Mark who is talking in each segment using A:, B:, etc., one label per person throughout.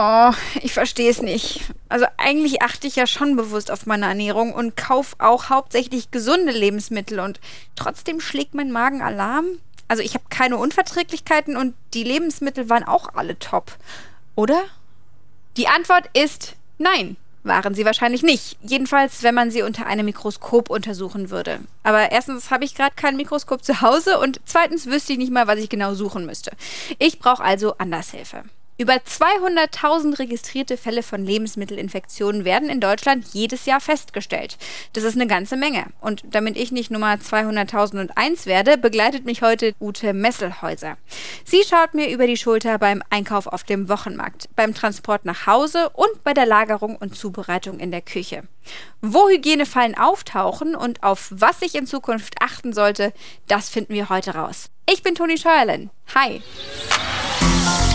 A: Oh, ich verstehe es nicht. Also eigentlich achte ich ja schon bewusst auf meine Ernährung und kaufe auch hauptsächlich gesunde Lebensmittel und trotzdem schlägt mein Magen Alarm. Also ich habe keine Unverträglichkeiten und die Lebensmittel waren auch alle top. Oder? Die Antwort ist nein. Waren sie wahrscheinlich nicht. Jedenfalls, wenn man sie unter einem Mikroskop untersuchen würde. Aber erstens habe ich gerade kein Mikroskop zu Hause und zweitens wüsste ich nicht mal, was ich genau suchen müsste. Ich brauche also Andershilfe. Über 200.000 registrierte Fälle von Lebensmittelinfektionen werden in Deutschland jedes Jahr festgestellt. Das ist eine ganze Menge. Und damit ich nicht Nummer 200.001 werde, begleitet mich heute Ute Messelhäuser. Sie schaut mir über die Schulter beim Einkauf auf dem Wochenmarkt, beim Transport nach Hause und bei der Lagerung und Zubereitung in der Küche. Wo Hygienefallen auftauchen und auf was ich in Zukunft achten sollte, das finden wir heute raus. Ich bin Toni Scheuerlen. Hi.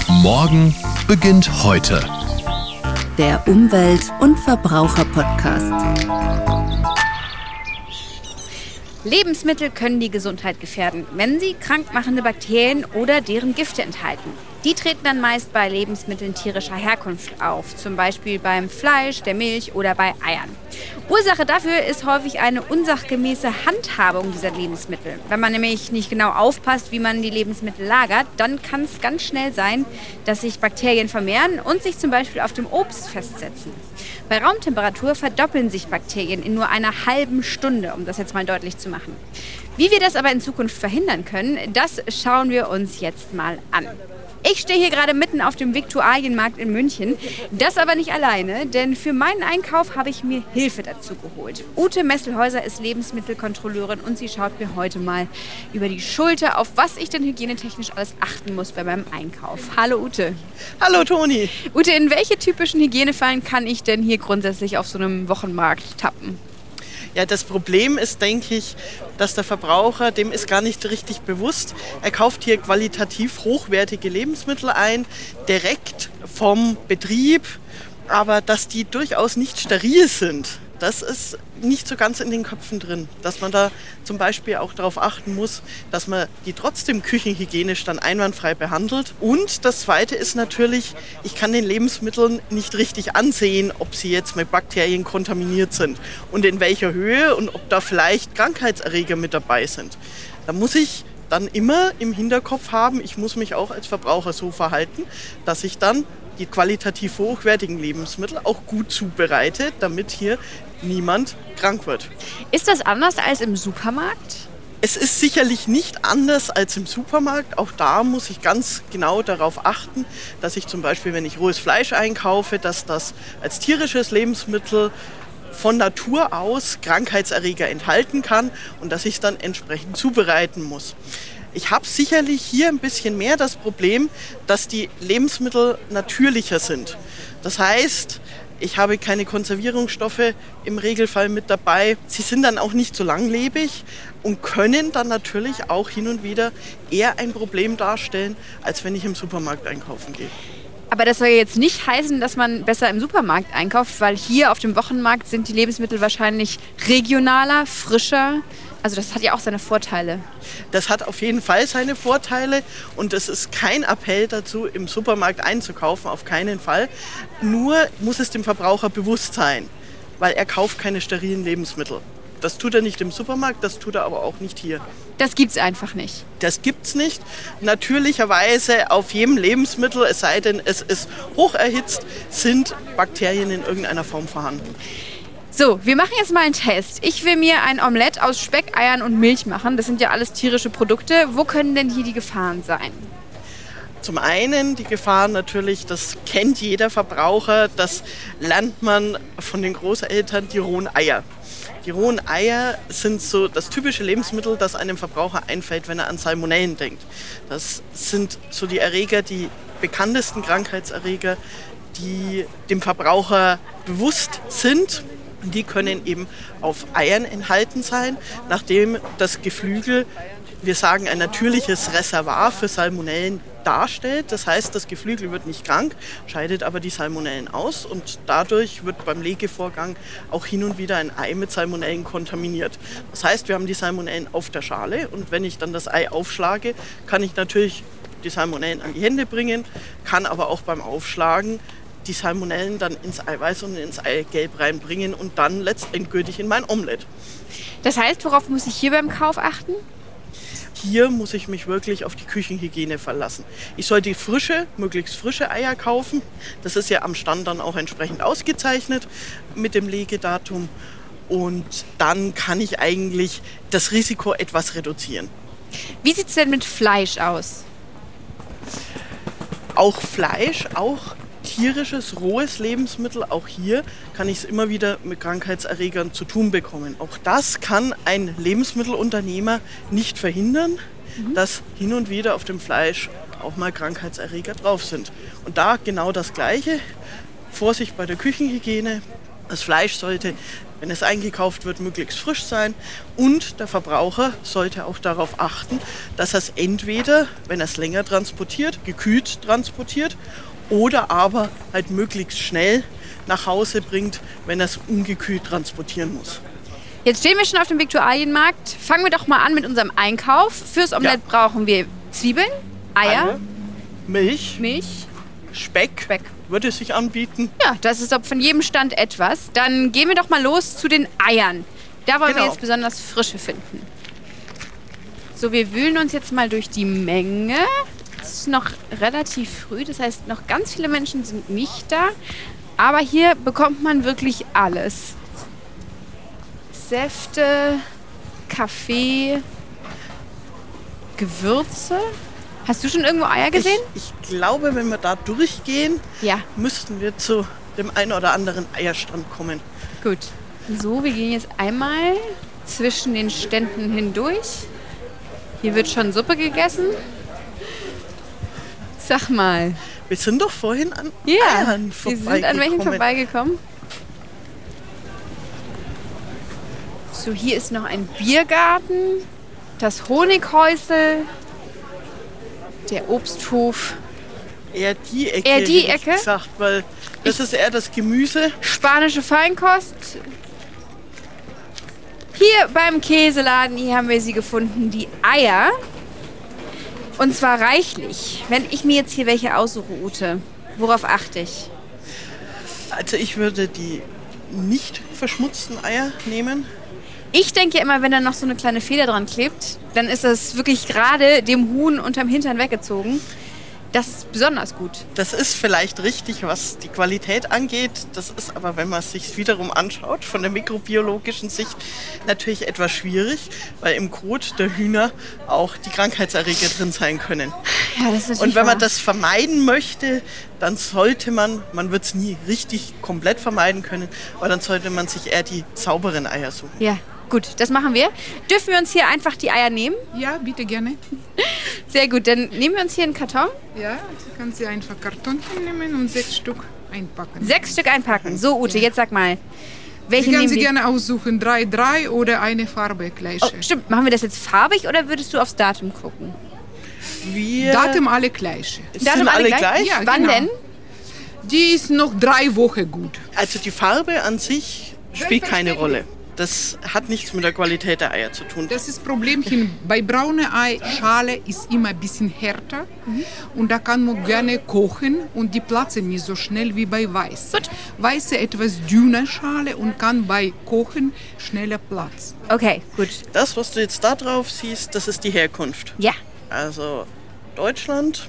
B: Morgen beginnt heute.
C: Der Umwelt- und Verbraucher-Podcast.
A: Lebensmittel können die Gesundheit gefährden, wenn sie krankmachende Bakterien oder deren Gifte enthalten. Die treten dann meist bei Lebensmitteln tierischer Herkunft auf, zum Beispiel beim Fleisch, der Milch oder bei Eiern. Ursache dafür ist häufig eine unsachgemäße Handhabung dieser Lebensmittel. Wenn man nämlich nicht genau aufpasst, wie man die Lebensmittel lagert, dann kann es ganz schnell sein, dass sich Bakterien vermehren und sich zum Beispiel auf dem Obst festsetzen. Bei Raumtemperatur verdoppeln sich Bakterien in nur einer halben Stunde, um das jetzt mal deutlich zu machen. Wie wir das aber in Zukunft verhindern können, das schauen wir uns jetzt mal an. Ich stehe hier gerade mitten auf dem Viktualienmarkt in München. Das aber nicht alleine, denn für meinen Einkauf habe ich mir Hilfe dazu geholt. Ute Messelhäuser ist Lebensmittelkontrolleurin und sie schaut mir heute mal über die Schulter, auf was ich denn hygienetechnisch alles achten muss bei meinem Einkauf. Hallo Ute.
D: Hallo Toni.
A: Ute, in welche typischen Hygienefallen kann ich denn hier grundsätzlich auf so einem Wochenmarkt tappen?
D: Ja, das Problem ist, denke ich, dass der Verbraucher, dem ist gar nicht richtig bewusst. Er kauft hier qualitativ hochwertige Lebensmittel ein, direkt vom Betrieb, aber dass die durchaus nicht steril sind das ist nicht so ganz in den Köpfen drin, dass man da zum Beispiel auch darauf achten muss, dass man die trotzdem küchenhygienisch dann einwandfrei behandelt. Und das Zweite ist natürlich, ich kann den Lebensmitteln nicht richtig ansehen, ob sie jetzt mit Bakterien kontaminiert sind und in welcher Höhe und ob da vielleicht Krankheitserreger mit dabei sind. Da muss ich dann immer im Hinterkopf haben, ich muss mich auch als Verbraucher so verhalten, dass ich dann die qualitativ hochwertigen Lebensmittel auch gut zubereite, damit hier niemand krank wird.
A: Ist das anders als im Supermarkt?
D: Es ist sicherlich nicht anders als im Supermarkt. Auch da muss ich ganz genau darauf achten, dass ich zum Beispiel, wenn ich rohes Fleisch einkaufe, dass das als tierisches Lebensmittel von Natur aus Krankheitserreger enthalten kann und dass ich es dann entsprechend zubereiten muss. Ich habe sicherlich hier ein bisschen mehr das Problem, dass die Lebensmittel natürlicher sind. Das heißt, ich habe keine Konservierungsstoffe im Regelfall mit dabei. Sie sind dann auch nicht so langlebig und können dann natürlich auch hin und wieder eher ein Problem darstellen, als wenn ich im Supermarkt einkaufen gehe.
A: Aber das soll jetzt nicht heißen, dass man besser im Supermarkt einkauft, weil hier auf dem Wochenmarkt sind die Lebensmittel wahrscheinlich regionaler, frischer. Also das hat ja auch seine Vorteile.
D: Das hat auf jeden Fall seine Vorteile und es ist kein Appell dazu, im Supermarkt einzukaufen, auf keinen Fall. Nur muss es dem Verbraucher bewusst sein, weil er kauft keine sterilen Lebensmittel. Das tut er nicht im Supermarkt, das tut er aber auch nicht hier.
A: Das gibt es einfach nicht.
D: Das gibt es nicht. Natürlicherweise auf jedem Lebensmittel, es sei denn, es ist hoch erhitzt, sind Bakterien in irgendeiner Form vorhanden.
A: So, wir machen jetzt mal einen Test. Ich will mir ein Omelett aus Speck, Eiern und Milch machen. Das sind ja alles tierische Produkte. Wo können denn hier die Gefahren sein?
D: Zum einen die Gefahren natürlich, das kennt jeder Verbraucher, das lernt man von den Großeltern, die rohen Eier. Die rohen Eier sind so das typische Lebensmittel, das einem Verbraucher einfällt, wenn er an Salmonellen denkt. Das sind so die Erreger, die bekanntesten Krankheitserreger, die dem Verbraucher bewusst sind die können eben auf Eiern enthalten sein, nachdem das Geflügel, wir sagen, ein natürliches Reservoir für Salmonellen darstellt. Das heißt, das Geflügel wird nicht krank, scheidet aber die Salmonellen aus und dadurch wird beim Legevorgang auch hin und wieder ein Ei mit Salmonellen kontaminiert. Das heißt, wir haben die Salmonellen auf der Schale und wenn ich dann das Ei aufschlage, kann ich natürlich die Salmonellen an die Hände bringen, kann aber auch beim Aufschlagen die Salmonellen dann ins Eiweiß und ins Eigelb reinbringen und dann letztendgültig in mein Omelett.
A: Das heißt, worauf muss ich hier beim Kauf achten?
D: Hier muss ich mich wirklich auf die Küchenhygiene verlassen. Ich sollte frische, möglichst frische Eier kaufen. Das ist ja am Stand dann auch entsprechend ausgezeichnet mit dem Legedatum. Und dann kann ich eigentlich das Risiko etwas reduzieren.
A: Wie sieht es denn mit Fleisch aus?
D: Auch Fleisch, auch tierisches, rohes Lebensmittel, auch hier kann ich es immer wieder mit Krankheitserregern zu tun bekommen. Auch das kann ein Lebensmittelunternehmer nicht verhindern, mhm. dass hin und wieder auf dem Fleisch auch mal Krankheitserreger drauf sind. Und da genau das Gleiche. Vorsicht bei der Küchenhygiene. Das Fleisch sollte, wenn es eingekauft wird, möglichst frisch sein. Und der Verbraucher sollte auch darauf achten, dass er es entweder, wenn er es länger transportiert, gekühlt transportiert oder aber halt möglichst schnell nach Hause bringt, wenn er es ungekühlt transportieren muss.
A: Jetzt stehen wir schon auf dem Viktualienmarkt. Fangen wir doch mal an mit unserem Einkauf. Fürs Omelett ja. brauchen wir Zwiebeln, Eier, Eier
D: Milch,
A: Milch,
D: Speck, Speck. Würde sich anbieten.
A: Ja, das ist von jedem Stand etwas. Dann gehen wir doch mal los zu den Eiern. Da wollen genau. wir jetzt besonders frische finden. So, wir wühlen uns jetzt mal durch die Menge ist noch relativ früh, das heißt, noch ganz viele Menschen sind nicht da. Aber hier bekommt man wirklich alles. Säfte, Kaffee, Gewürze. Hast du schon irgendwo Eier gesehen?
D: Ich, ich glaube, wenn wir da durchgehen,
A: ja.
D: müssten wir zu dem einen oder anderen Eierstand kommen.
A: Gut. So, wir gehen jetzt einmal zwischen den Ständen hindurch. Hier wird schon Suppe gegessen. Sag mal.
D: Wir sind doch vorhin an
A: ja, Eiern vorbeigekommen. Wir sind an welchen vorbeigekommen? So, hier ist noch ein Biergarten, das Honighäusel, der Obsthof.
D: Eher die Ecke.
A: Eher die Ecke?
D: Gesagt, weil das ich ist eher das Gemüse.
A: Spanische Feinkost. Hier beim Käseladen, hier haben wir sie gefunden, die Eier. Und zwar reichlich. Wenn ich mir jetzt hier welche aussuche, Ute, worauf achte ich?
D: Also ich würde die nicht verschmutzten Eier nehmen.
A: Ich denke ja immer, wenn da noch so eine kleine Feder dran klebt, dann ist das wirklich gerade dem Huhn unterm Hintern weggezogen. Das ist besonders gut.
D: Das ist vielleicht richtig, was die Qualität angeht. Das ist aber, wenn man es sich wiederum anschaut, von der mikrobiologischen Sicht natürlich etwas schwierig, weil im Kot der Hühner auch die Krankheitserreger drin sein können.
A: Ja, das ist
D: Und wenn man das vermeiden möchte, dann sollte man, man wird es nie richtig komplett vermeiden können, aber dann sollte man sich eher die sauberen Eier suchen.
A: Ja, Gut, das machen wir. Dürfen wir uns hier einfach die Eier nehmen?
E: Ja, bitte gerne.
A: Sehr gut, dann nehmen wir uns hier einen Karton.
E: Ja, Sie können Sie einfach Karton nehmen und sechs Stück einpacken.
A: Sechs Stück einpacken. So, Ute, ja. jetzt sag mal.
E: Welche Sie können Sie gerne aussuchen, drei, drei oder eine Farbe gleiche.
A: Oh, stimmt, machen wir das jetzt farbig oder würdest du aufs Datum gucken?
E: Wir Datum alle gleiche.
A: Datum alle, alle gleich? gleich?
E: Ja,
A: Wann
E: genau.
A: denn?
E: Die ist noch drei Wochen gut.
D: Also die Farbe an sich spielt keine Rolle. Das hat nichts mit der Qualität der Eier zu tun.
E: Das ist Problemchen. Bei brauner Eischale ist immer ein bisschen härter mhm. und da kann man gerne kochen und die platzen nicht so schnell wie bei weiß. Gut. Weiße etwas dünner Schale und kann bei Kochen schneller platzen.
A: Okay, gut.
D: Das, was du jetzt da drauf siehst, das ist die Herkunft.
A: Ja.
D: Also Deutschland,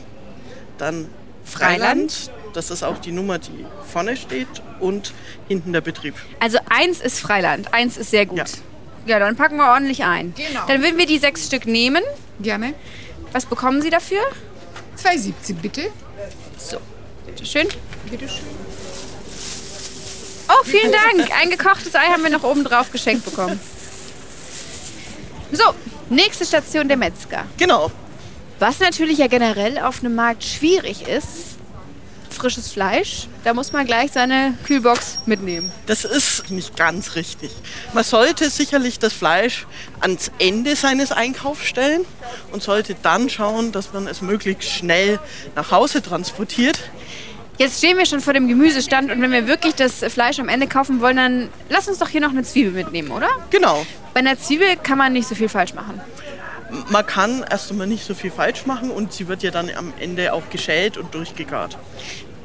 D: dann Freiland. Freiland. Das ist auch die Nummer, die vorne steht und hinten der Betrieb.
A: Also eins ist Freiland, eins ist sehr gut. Ja. Ja, dann packen wir ordentlich ein.
E: Genau.
A: Dann würden wir die sechs Stück nehmen.
E: Gerne.
A: Was bekommen Sie dafür?
E: 2,70 bitte.
A: So, bitteschön.
E: Bitteschön.
A: Oh, vielen Dank. Ein gekochtes Ei haben wir noch oben drauf geschenkt bekommen. So, nächste Station der Metzger.
D: Genau.
A: Was natürlich ja generell auf einem Markt schwierig ist, frisches Fleisch, da muss man gleich seine Kühlbox mitnehmen.
D: Das ist nicht ganz richtig. Man sollte sicherlich das Fleisch ans Ende seines Einkaufs stellen und sollte dann schauen, dass man es möglichst schnell nach Hause transportiert.
A: Jetzt stehen wir schon vor dem Gemüsestand und wenn wir wirklich das Fleisch am Ende kaufen wollen, dann lass uns doch hier noch eine Zwiebel mitnehmen, oder?
D: Genau.
A: Bei einer Zwiebel kann man nicht so viel falsch machen
D: man kann erst einmal nicht so viel falsch machen und sie wird ja dann am Ende auch geschält und durchgegart.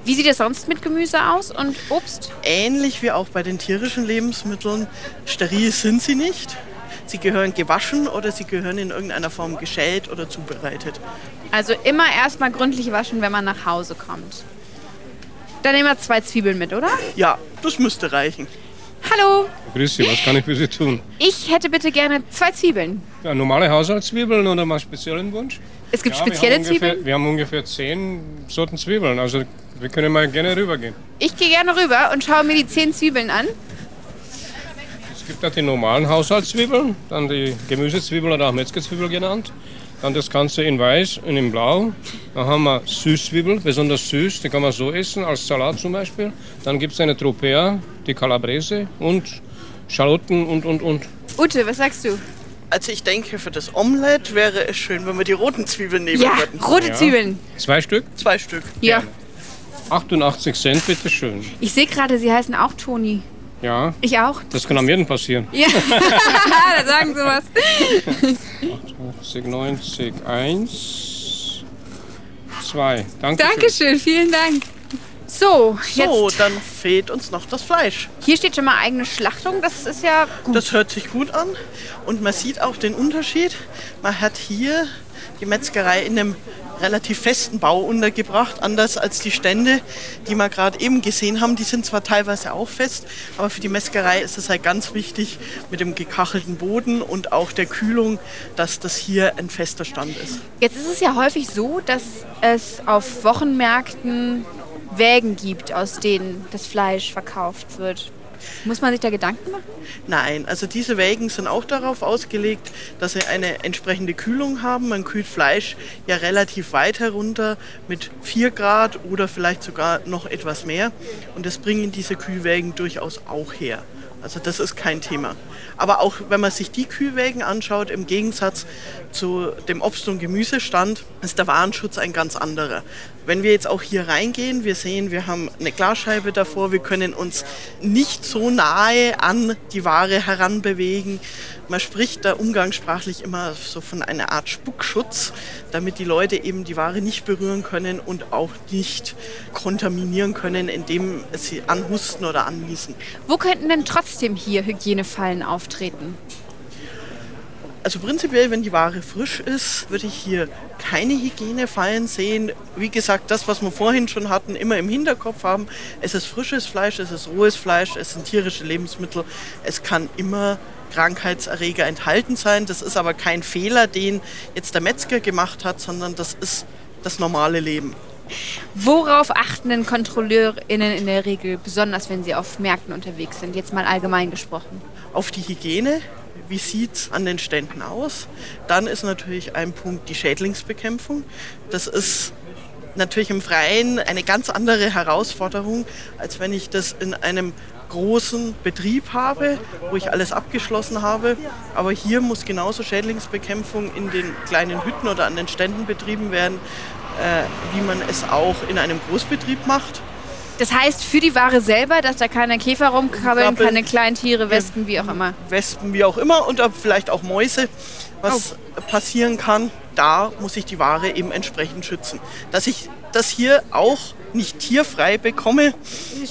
A: Wie sieht es sonst mit Gemüse aus und Obst?
D: Ähnlich wie auch bei den tierischen Lebensmitteln. Steril sind sie nicht. Sie gehören gewaschen oder sie gehören in irgendeiner Form geschält oder zubereitet.
A: Also immer erstmal gründlich waschen, wenn man nach Hause kommt. Dann nehmen wir zwei Zwiebeln mit, oder?
D: Ja, das müsste reichen.
A: Hallo,
F: Grüß Sie, was kann ich für Sie tun?
A: ich hätte bitte gerne zwei Zwiebeln.
F: Ja, normale Haushaltszwiebeln oder mal speziellen Wunsch?
A: Es gibt
F: Ja,
A: spezielle
F: wir ungefähr,
A: Zwiebeln.
F: Wir haben ungefähr zehn Sorten Zwiebeln, also wir können mal gerne rübergehen.
A: Ich gehe gerne rüber und schaue mir die zehn Zwiebeln an.
F: Es gibt da die normalen Haushaltszwiebeln, dann die Gemüsezwiebel oder auch Metzgerzwiebel genannt. Dann das Ganze in weiß und in blau. Dann haben wir Süßzwiebel, besonders süß, die kann man so essen, als Salat zum Beispiel. Dann gibt es eine Tropea, die Calabrese und Schalotten und, und, und.
A: Ute, was sagst du?
D: Also ich denke, für das Omelett wäre es schön, wenn wir die roten Zwiebeln nehmen
A: Ja,
D: würden.
A: rote
F: Ja.
A: Zwiebeln.
F: Zwei Stück,
D: Zwei Stück.
A: Ja.
F: 88 Cent, bitteschön.
A: Ich sehe gerade, sie heißen auch Toni.
F: Ja,
A: Ich auch.
F: das kann am jeden passieren.
A: Ja, da sagen sie was.
F: 80, 90, 1, 2. Danke.
A: Dankeschön, vielen Dank. So, jetzt.
D: So, dann fehlt uns noch das Fleisch.
A: Hier steht schon mal eigene Schlachtung. Das ist ja gut.
D: Das hört sich gut an und man sieht auch den Unterschied. Man hat hier die Metzgerei in einem relativ festen Bau untergebracht, anders als die Stände, die wir gerade eben gesehen haben. Die sind zwar teilweise auch fest, aber für die Metzgerei ist es halt ganz wichtig mit dem gekachelten Boden und auch der Kühlung, dass das hier ein fester Stand ist.
A: Jetzt ist es ja häufig so, dass es auf Wochenmärkten Wägen gibt, aus denen das Fleisch verkauft wird. Muss man sich da Gedanken machen?
D: Nein, also diese Wägen sind auch darauf ausgelegt, dass sie eine entsprechende Kühlung haben. Man kühlt Fleisch ja relativ weit herunter mit 4 Grad oder vielleicht sogar noch etwas mehr. Und das bringen diese Kühlwägen durchaus auch her. Also das ist kein Thema. Aber auch wenn man sich die Kühlwägen anschaut, im Gegensatz zu dem Obst- und Gemüsestand, ist der Warenschutz ein ganz anderer. Wenn wir jetzt auch hier reingehen, wir sehen, wir haben eine Glasscheibe davor, wir können uns nicht so nahe an die Ware heranbewegen. Man spricht da umgangssprachlich immer so von einer Art Spuckschutz, damit die Leute eben die Ware nicht berühren können und auch nicht kontaminieren können, indem sie anhusten oder anniesen.
A: Wo könnten denn trotzdem hier Hygienefallen auftreten?
D: Also prinzipiell, wenn die Ware frisch ist, würde ich hier keine Hygienefallen sehen. Wie gesagt, das, was wir vorhin schon hatten, immer im Hinterkopf haben. Es ist frisches Fleisch, es ist rohes Fleisch, es sind tierische Lebensmittel. Es kann immer Krankheitserreger enthalten sein. Das ist aber kein Fehler, den jetzt der Metzger gemacht hat, sondern das ist das normale Leben.
A: Worauf achten denn KontrolleurInnen in der Regel, besonders wenn sie auf Märkten unterwegs sind? Jetzt mal allgemein gesprochen.
D: auf die Hygiene. Wie sieht es an den Ständen aus? Dann ist natürlich ein Punkt die Schädlingsbekämpfung. Das ist natürlich im Freien eine ganz andere Herausforderung, als wenn ich das in einem großen Betrieb habe, wo ich alles abgeschlossen habe. Aber hier muss genauso Schädlingsbekämpfung in den kleinen Hütten oder an den Ständen betrieben werden, äh, wie man es auch in einem Großbetrieb macht.
A: Das heißt für die Ware selber, dass da keine Käfer rumkrabbeln,
D: Krabbeln.
A: keine kleinen Tiere, Wespen, wie auch immer.
D: Wespen, wie auch immer, und vielleicht auch Mäuse, was passieren kann. Da muss ich die Ware eben entsprechend schützen. Dass ich das hier auch nicht tierfrei bekomme,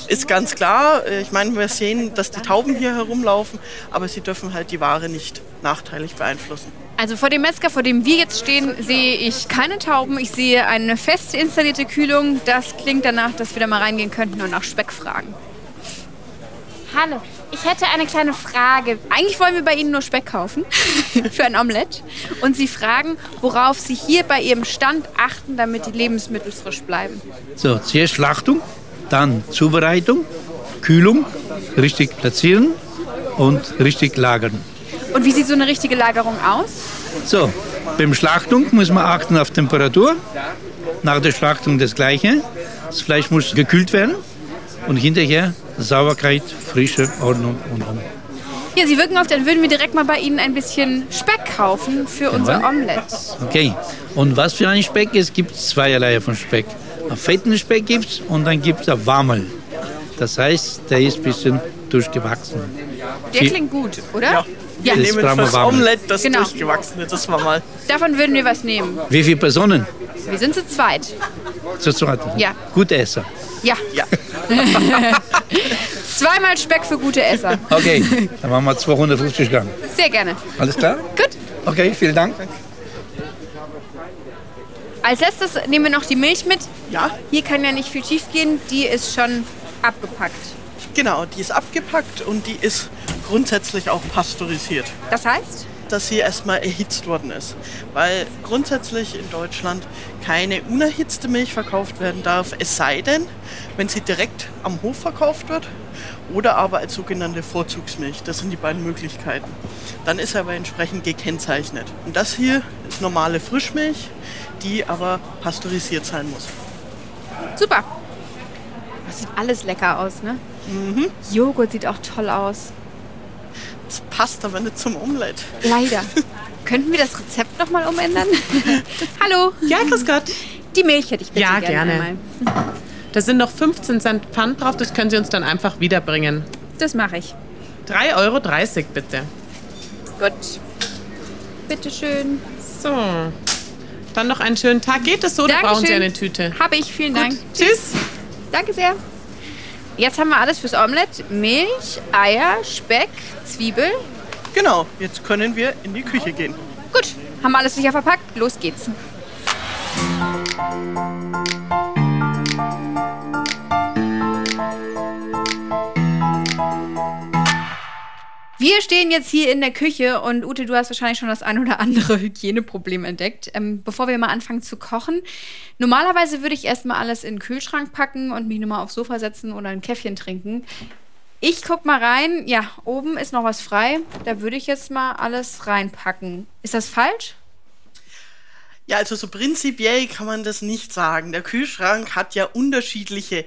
D: ist ganz klar. Ich meine, wir sehen, dass die Tauben hier herumlaufen, aber sie dürfen halt die Ware nicht nachteilig beeinflussen.
A: Also vor dem Metzger, vor dem wir jetzt stehen, sehe ich keine Tauben. Ich sehe eine fest installierte Kühlung. Das klingt danach, dass wir da mal reingehen könnten und nach Speck fragen.
G: Hallo, ich hätte eine kleine Frage.
A: Eigentlich wollen wir bei Ihnen nur Speck kaufen für ein Omelett. Und Sie fragen, worauf Sie hier bei Ihrem Stand achten, damit die Lebensmittel frisch bleiben.
H: So, zuerst Schlachtung, dann Zubereitung, Kühlung, richtig platzieren und richtig lagern.
A: Und wie sieht so eine richtige Lagerung aus?
H: So, beim Schlachtung muss man achten auf Temperatur. Nach der Schlachtung das Gleiche. Das Fleisch muss gekühlt werden und hinterher Sauberkeit, Frische, Ordnung und und.
A: Ja, Sie wirken auf, dann würden wir direkt mal bei Ihnen ein bisschen Speck kaufen für unser Omelett.
H: Okay, und was für ein Speck? Es gibt zweierlei von Speck. Einen fetten Speck gibt es und dann gibt es einen Warmel. Das heißt, der ist ein bisschen durchgewachsen.
A: Der klingt gut, oder?
D: Ja, wir
H: Das
D: nehmen
H: wir
D: fürs. Omelett das
A: Genau.
D: durchgewachsene, das war mal.
A: Davon würden wir was nehmen.
H: Wie viele Personen?
A: Wir sind zu zweit.
H: Zu zweit?
A: Ja.
H: Gute Esser.
A: Ja.
D: Ja.
A: Zweimal Speck für gute Esser.
H: Okay, dann machen wir 250 Gramm.
A: Sehr gerne.
H: Alles klar?
A: Gut.
H: Okay, vielen Dank.
A: Als letztes nehmen wir noch die Milch mit.
D: Ja,
A: Hier kann ja nicht viel schief gehen. Die ist schon abgepackt.
D: genau, die ist abgepackt und die ist grundsätzlich auch pasteurisiert.
A: Das heißt?
D: dass sie erstmal erhitzt worden ist. Weil grundsätzlich in Deutschland keine unerhitzte Milch verkauft werden darf, es sei denn, wenn sie direkt am Hof verkauft wird oder aber als sogenannte Vorzugsmilch. Das sind die beiden Möglichkeiten. Dann ist er aber entsprechend gekennzeichnet. Und das hier ist normale Frischmilch, die aber pasteurisiert sein muss.
A: Super. Das sieht alles lecker aus, ne? Mhm. Joghurt sieht auch toll aus.
D: Das passt aber nicht zum Omelett.
A: Leider. Könnten wir das Rezept nochmal umändern? Hallo.
I: Ja, grüß Gott.
A: Die Milch hätte ich bitte
I: Ja,
A: gerne.
I: gerne.
A: Einmal.
I: Da sind noch 15 Cent Pfand drauf, das können Sie uns dann einfach wiederbringen.
A: Das mache ich.
I: 3,30 Euro bitte.
A: Gut. Bitteschön.
I: So. Dann noch einen schönen Tag. Geht es so oder brauchen Sie eine Tüte?
A: Habe ich, vielen Dank.
I: Tschüss.
A: Danke sehr. Jetzt haben wir alles fürs Omelett. Milch, Eier, Speck, Zwiebel.
D: Genau, jetzt können wir in die Küche gehen.
A: Gut, haben wir alles sicher verpackt. Los geht's. Wir stehen jetzt hier in der Küche und Ute, du hast wahrscheinlich schon das ein oder andere Hygieneproblem entdeckt. Ähm, bevor wir mal anfangen zu kochen, normalerweise würde ich erstmal alles in den Kühlschrank packen und mich nochmal aufs Sofa setzen oder ein Käffchen trinken. Ich guck mal rein. Ja, oben ist noch was frei. Da würde ich jetzt mal alles reinpacken. Ist das falsch?
D: Ja, also so prinzipiell kann man das nicht sagen. Der Kühlschrank hat ja unterschiedliche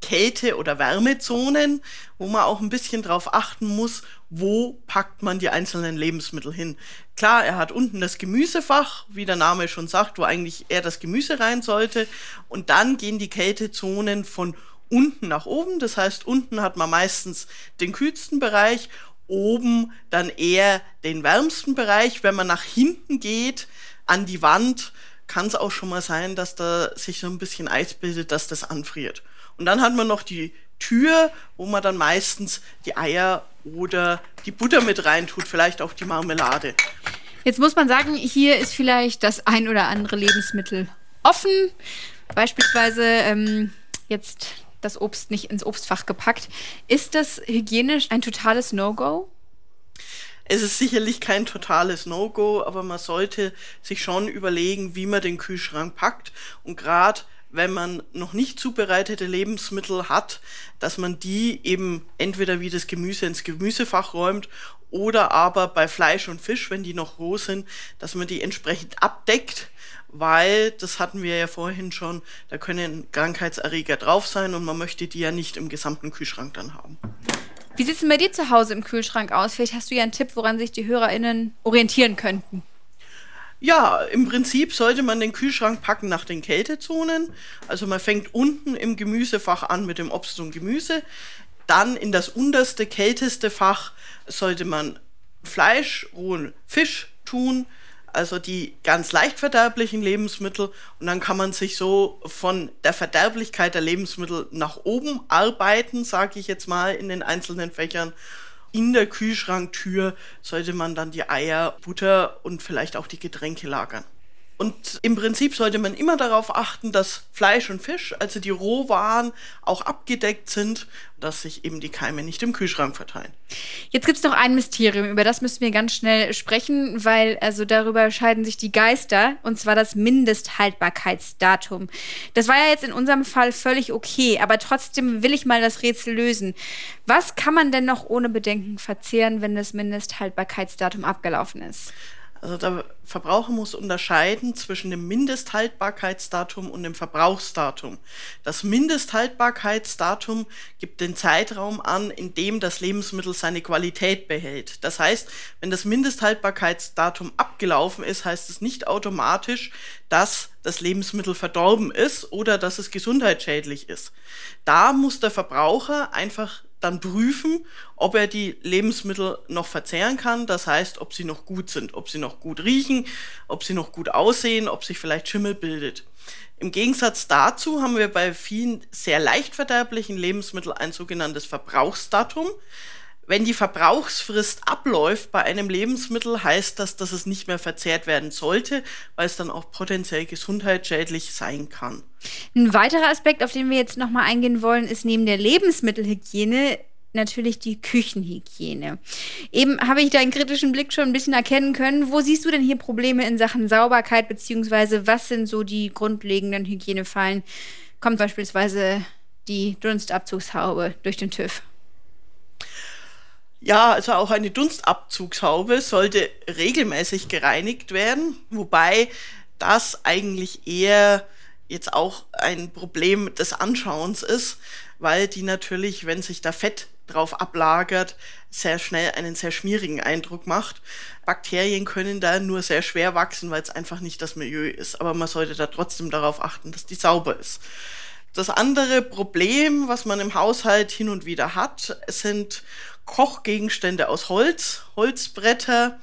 D: Kälte- oder Wärmezonen, wo man auch ein bisschen drauf achten muss, wo packt man die einzelnen Lebensmittel hin. Klar, er hat unten das Gemüsefach, wie der Name schon sagt, wo eigentlich eher das Gemüse rein sollte. Und dann gehen die Kältezonen von unten nach oben. Das heißt, unten hat man meistens den kühlsten Bereich, oben dann eher den wärmsten Bereich. Wenn man nach hinten geht, an die Wand, kann es auch schon mal sein, dass da sich so ein bisschen Eis bildet, dass das anfriert. Und dann hat man noch die Tür, wo man dann meistens die Eier oder die Butter mit reintut, vielleicht auch die Marmelade.
A: Jetzt muss man sagen, hier ist vielleicht das ein oder andere Lebensmittel offen. Beispielsweise ähm, jetzt das Obst nicht ins Obstfach gepackt. Ist das hygienisch ein totales No-Go?
D: Es ist sicherlich kein totales No-Go, aber man sollte sich schon überlegen, wie man den Kühlschrank packt. Und gerade wenn man noch nicht zubereitete Lebensmittel hat, dass man die eben entweder wie das Gemüse ins Gemüsefach räumt oder aber bei Fleisch und Fisch, wenn die noch roh sind, dass man die entsprechend abdeckt, weil, das hatten wir ja vorhin schon, da können Krankheitserreger drauf sein und man möchte die ja nicht im gesamten Kühlschrank dann haben.
A: Wie sieht es denn bei dir zu Hause im Kühlschrank aus? Vielleicht hast du ja einen Tipp, woran sich die HörerInnen orientieren könnten.
D: Ja, im Prinzip sollte man den Kühlschrank packen nach den Kältezonen. Also man fängt unten im Gemüsefach an mit dem Obst und Gemüse. Dann in das unterste, kälteste Fach sollte man Fleisch, rohen Fisch tun, also die ganz leicht verderblichen Lebensmittel. Und dann kann man sich so von der Verderblichkeit der Lebensmittel nach oben arbeiten, sage ich jetzt mal, in den einzelnen Fächern. In der Kühlschranktür sollte man dann die Eier, Butter und vielleicht auch die Getränke lagern. Und im Prinzip sollte man immer darauf achten, dass Fleisch und Fisch, also die Rohwaren, auch abgedeckt sind, dass sich eben die Keime nicht im Kühlschrank verteilen.
A: Jetzt gibt es noch ein Mysterium, über das müssen wir ganz schnell sprechen, weil also darüber scheiden sich die Geister, und zwar das Mindesthaltbarkeitsdatum. Das war ja jetzt in unserem Fall völlig okay, aber trotzdem will ich mal das Rätsel lösen. Was kann man denn noch ohne Bedenken verzehren, wenn das Mindesthaltbarkeitsdatum abgelaufen ist?
D: Also der Verbraucher muss unterscheiden zwischen dem Mindesthaltbarkeitsdatum und dem Verbrauchsdatum. Das Mindesthaltbarkeitsdatum gibt den Zeitraum an, in dem das Lebensmittel seine Qualität behält. Das heißt, wenn das Mindesthaltbarkeitsdatum abgelaufen ist, heißt es nicht automatisch, dass das Lebensmittel verdorben ist oder dass es gesundheitsschädlich ist. Da muss der Verbraucher einfach dann prüfen, ob er die Lebensmittel noch verzehren kann. Das heißt, ob sie noch gut sind, ob sie noch gut riechen, ob sie noch gut aussehen, ob sich vielleicht Schimmel bildet. Im Gegensatz dazu haben wir bei vielen sehr leicht verderblichen Lebensmitteln ein sogenanntes Verbrauchsdatum. Wenn die Verbrauchsfrist abläuft bei einem Lebensmittel, heißt das, dass es nicht mehr verzehrt werden sollte, weil es dann auch potenziell gesundheitsschädlich sein kann.
A: Ein weiterer Aspekt, auf den wir jetzt nochmal eingehen wollen, ist neben der Lebensmittelhygiene natürlich die Küchenhygiene. Eben habe ich deinen kritischen Blick schon ein bisschen erkennen können. Wo siehst du denn hier Probleme in Sachen Sauberkeit, beziehungsweise was sind so die grundlegenden Hygienefallen? Kommt beispielsweise die Dunstabzugshaube durch den TÜV?
D: Ja, also auch eine Dunstabzugshaube sollte regelmäßig gereinigt werden, wobei das eigentlich eher jetzt auch ein Problem des Anschauens ist, weil die natürlich, wenn sich da Fett drauf ablagert, sehr schnell einen sehr schmierigen Eindruck macht. Bakterien können da nur sehr schwer wachsen, weil es einfach nicht das Milieu ist. Aber man sollte da trotzdem darauf achten, dass die sauber ist. Das andere Problem, was man im Haushalt hin und wieder hat, sind Kochgegenstände aus Holz, Holzbretter,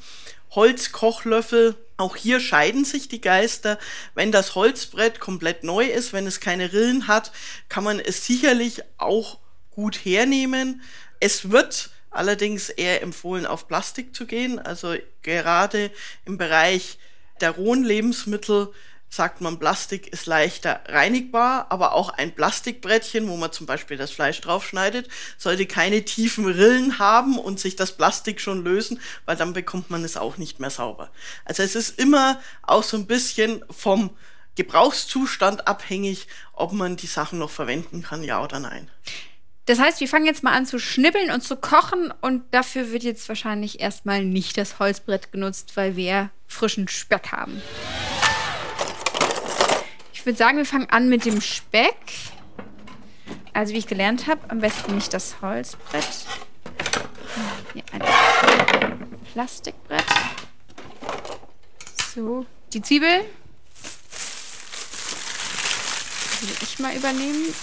D: Holzkochlöffel. Auch hier scheiden sich die Geister. Wenn das Holzbrett komplett neu ist, wenn es keine Rillen hat, kann man es sicherlich auch gut hernehmen. Es wird allerdings eher empfohlen, auf Plastik zu gehen. Also gerade im Bereich der rohen Lebensmittel sagt man, Plastik ist leichter reinigbar, aber auch ein Plastikbrettchen, wo man zum Beispiel das Fleisch draufschneidet, sollte keine tiefen Rillen haben und sich das Plastik schon lösen, weil dann bekommt man es auch nicht mehr sauber. Also es ist immer auch so ein bisschen vom Gebrauchszustand abhängig, ob man die Sachen noch verwenden kann, ja oder nein.
A: Das heißt, wir fangen jetzt mal an zu schnibbeln und zu kochen und dafür wird jetzt wahrscheinlich erstmal nicht das Holzbrett genutzt, weil wir frischen Speck haben. Ich würde sagen, wir fangen an mit dem Speck. Also wie ich gelernt habe, am besten nicht das Holzbrett. Hier ein Plastikbrett. So, die Zwiebel. Die will ich mal übernehmen.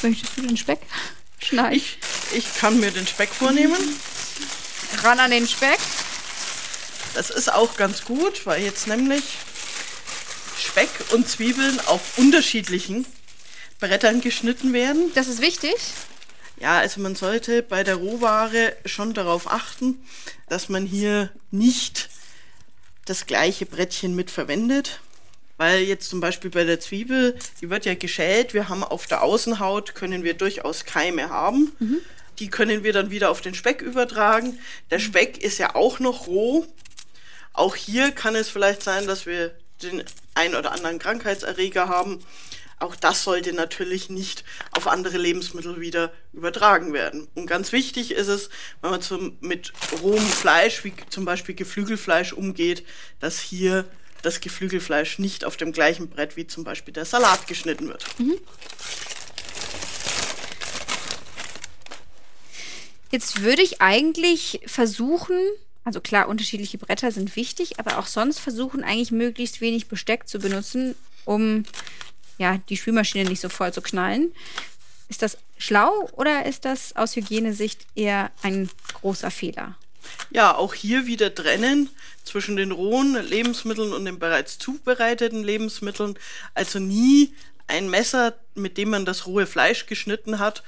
A: Möchtest du den Speck schneiden?
D: Ich, ich kann mir den Speck vornehmen.
A: Ran an den Speck.
D: Das ist auch ganz gut, weil jetzt nämlich Speck und Zwiebeln auf unterschiedlichen Brettern geschnitten werden.
A: Das ist wichtig.
D: Ja, also man sollte bei der Rohware schon darauf achten, dass man hier nicht das gleiche Brettchen mit verwendet. Weil jetzt zum Beispiel bei der Zwiebel, die wird ja geschält, wir haben auf der Außenhaut, können wir durchaus Keime haben. Mhm. Die können wir dann wieder auf den Speck übertragen. Der mhm. Speck ist ja auch noch roh. Auch hier kann es vielleicht sein, dass wir den ein oder anderen Krankheitserreger haben. Auch das sollte natürlich nicht auf andere Lebensmittel wieder übertragen werden. Und ganz wichtig ist es, wenn man zum, mit rohem Fleisch, wie zum Beispiel Geflügelfleisch, umgeht, dass hier das Geflügelfleisch nicht auf dem gleichen Brett wie zum Beispiel der Salat geschnitten wird. Mhm.
A: Jetzt würde ich eigentlich versuchen, also klar, unterschiedliche Bretter sind wichtig, aber auch sonst versuchen eigentlich möglichst wenig Besteck zu benutzen, um ja, die Spülmaschine nicht so voll zu knallen. Ist das schlau oder ist das aus Hygienesicht eher ein großer Fehler?
D: Ja, auch hier wieder trennen zwischen den rohen Lebensmitteln und den bereits zubereiteten Lebensmitteln. Also nie ein Messer, mit dem man das rohe Fleisch geschnitten hat,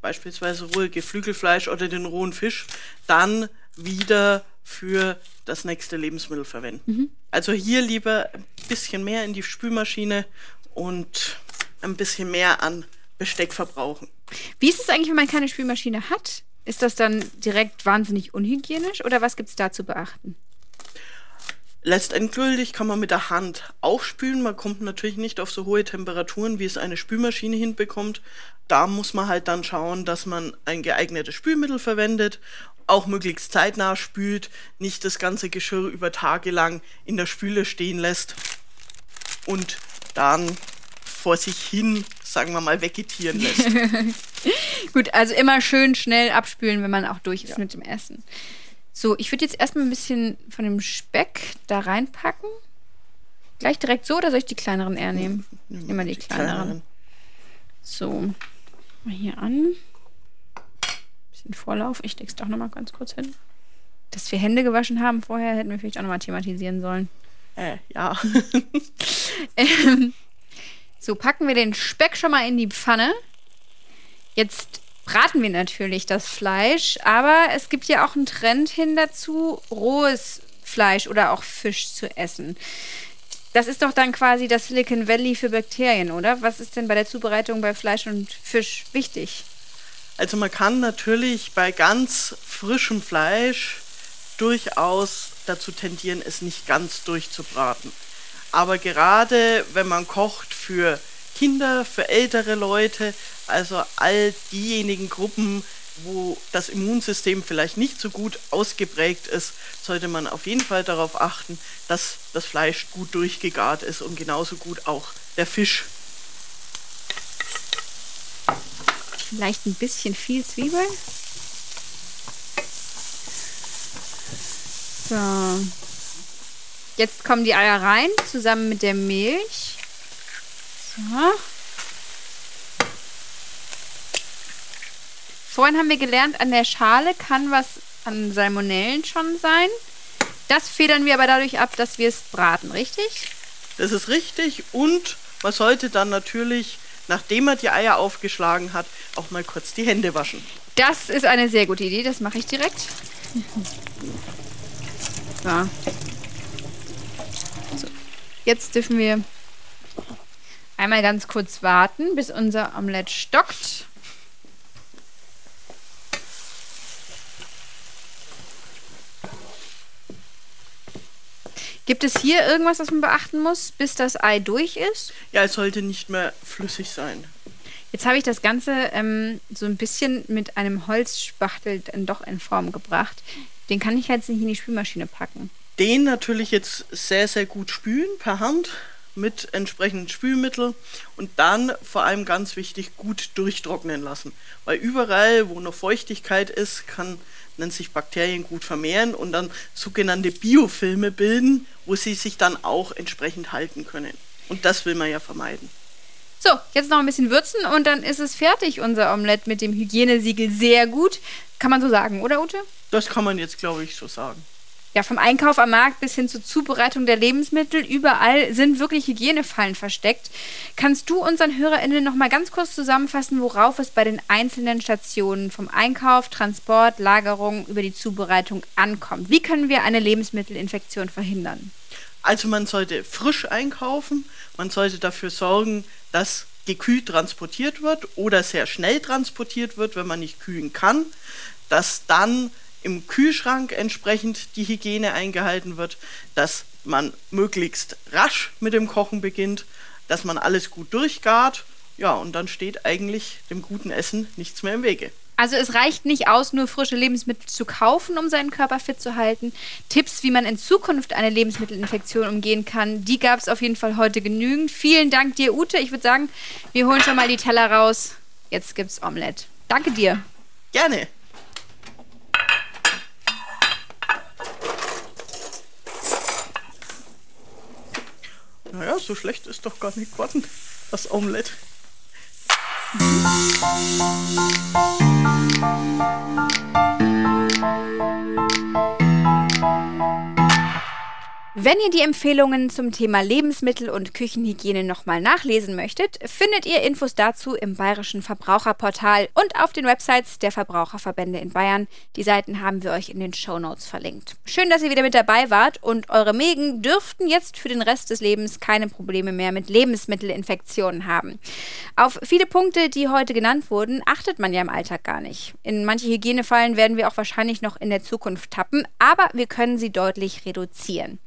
D: beispielsweise rohe Geflügelfleisch oder den rohen Fisch, dann wieder für das nächste Lebensmittel verwenden. Mhm. Also hier lieber ein bisschen mehr in die Spülmaschine und ein bisschen mehr an Besteck verbrauchen.
A: Wie ist es eigentlich, wenn man keine Spülmaschine hat? Ist das dann direkt wahnsinnig unhygienisch oder was gibt es da zu beachten?
D: Letztendgültig kann man mit der Hand auch spülen. Man kommt natürlich nicht auf so hohe Temperaturen, wie es eine Spülmaschine hinbekommt. Da muss man halt dann schauen, dass man ein geeignetes Spülmittel verwendet auch möglichst zeitnah spült, nicht das ganze Geschirr über Tage lang in der Spüle stehen lässt und dann vor sich hin, sagen wir mal, vegetieren lässt.
A: Gut, also immer schön schnell abspülen, wenn man auch durch ist ja. mit dem Essen. So, ich würde jetzt erstmal ein bisschen von dem Speck da reinpacken. Gleich direkt so oder soll ich die kleineren eher nehmen? Immer die, die kleineren. kleineren. So. Mal hier an. Bisschen Vorlauf. Ich leg's doch noch mal ganz kurz hin. Dass wir Hände gewaschen haben vorher, hätten wir vielleicht auch noch mal thematisieren sollen.
D: Äh, ja.
A: ähm, so, packen wir den Speck schon mal in die Pfanne. Jetzt braten wir natürlich das Fleisch, aber es gibt ja auch einen Trend hin dazu, rohes Fleisch oder auch Fisch zu essen. Das ist doch dann quasi das Silicon Valley für Bakterien, oder? Was ist denn bei der Zubereitung bei Fleisch und Fisch wichtig?
D: Also man kann natürlich bei ganz frischem Fleisch durchaus dazu tendieren, es nicht ganz durchzubraten. Aber gerade wenn man kocht für Kinder, für ältere Leute, also all diejenigen Gruppen, wo das Immunsystem vielleicht nicht so gut ausgeprägt ist, sollte man auf jeden Fall darauf achten, dass das Fleisch gut durchgegart ist und genauso gut auch der Fisch.
A: Vielleicht ein bisschen viel Zwiebel. So. Jetzt kommen die Eier rein, zusammen mit der Milch. So. Vorhin haben wir gelernt, an der Schale kann was an Salmonellen schon sein. Das federn wir aber dadurch ab, dass wir es braten, richtig?
D: Das ist richtig und man sollte dann natürlich, nachdem man die Eier aufgeschlagen hat, auch mal kurz die Hände waschen.
A: Das ist eine sehr gute Idee, das mache ich direkt. So. Jetzt dürfen wir einmal ganz kurz warten, bis unser Omelett stockt. Gibt es hier irgendwas, was man beachten muss, bis das Ei durch ist?
D: Ja, es sollte nicht mehr flüssig sein.
A: Jetzt habe ich das Ganze ähm, so ein bisschen mit einem Holzspachtel dann doch in Form gebracht. Den kann ich jetzt nicht in die Spülmaschine packen.
D: Den natürlich jetzt sehr, sehr gut spülen per Hand mit entsprechendem Spülmittel und dann vor allem ganz wichtig gut durchtrocknen lassen. Weil überall, wo noch Feuchtigkeit ist, kann wenn sich Bakterien gut vermehren und dann sogenannte Biofilme bilden, wo sie sich dann auch entsprechend halten können. Und das will man ja vermeiden.
A: So, jetzt noch ein bisschen würzen und dann ist es fertig, unser Omelett mit dem Hygienesiegel. Sehr gut. Kann man so sagen, oder Ute?
D: Das kann man jetzt, glaube ich, so sagen
A: ja, vom Einkauf am Markt bis hin zur Zubereitung der Lebensmittel, überall sind wirklich Hygienefallen versteckt. Kannst du unseren HörerInnen noch mal ganz kurz zusammenfassen, worauf es bei den einzelnen Stationen vom Einkauf, Transport, Lagerung über die Zubereitung ankommt? Wie können wir eine Lebensmittelinfektion verhindern?
D: Also man sollte frisch einkaufen, man sollte dafür sorgen, dass gekühlt transportiert wird oder sehr schnell transportiert wird, wenn man nicht kühlen kann, dass dann im Kühlschrank entsprechend die Hygiene eingehalten wird, dass man möglichst rasch mit dem Kochen beginnt, dass man alles gut durchgart. Ja, und dann steht eigentlich dem guten Essen nichts mehr im Wege.
A: Also es reicht nicht aus, nur frische Lebensmittel zu kaufen, um seinen Körper fit zu halten. Tipps, wie man in Zukunft eine Lebensmittelinfektion umgehen kann, die gab es auf jeden Fall heute genügend. Vielen Dank dir, Ute. Ich würde sagen, wir holen schon mal die Teller raus. Jetzt gibt's Omelette. Danke dir.
D: Gerne. Naja, so schlecht ist doch gar nicht geworden, das Omelette.
A: Wenn ihr die Empfehlungen zum Thema Lebensmittel- und Küchenhygiene nochmal nachlesen möchtet, findet ihr Infos dazu im Bayerischen Verbraucherportal und auf den Websites der Verbraucherverbände in Bayern. Die Seiten haben wir euch in den Show Notes verlinkt. Schön, dass ihr wieder mit dabei wart und eure Mägen dürften jetzt für den Rest des Lebens keine Probleme mehr mit Lebensmittelinfektionen haben. Auf viele Punkte, die heute genannt wurden, achtet man ja im Alltag gar nicht. In manche Hygienefallen werden wir auch wahrscheinlich noch in der Zukunft tappen, aber wir können sie deutlich reduzieren.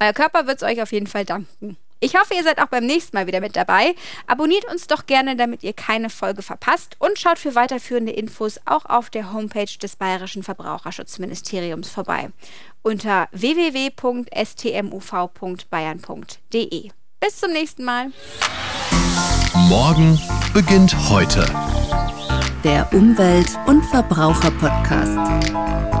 A: Euer Körper wird es euch auf jeden Fall danken. Ich hoffe, ihr seid auch beim nächsten Mal wieder mit dabei. Abonniert uns doch gerne, damit ihr keine Folge verpasst und schaut für weiterführende Infos auch auf der Homepage des Bayerischen Verbraucherschutzministeriums vorbei unter www.stmuv.bayern.de. Bis zum nächsten Mal.
B: Morgen beginnt heute.
C: Der Umwelt- und Verbraucher-Podcast.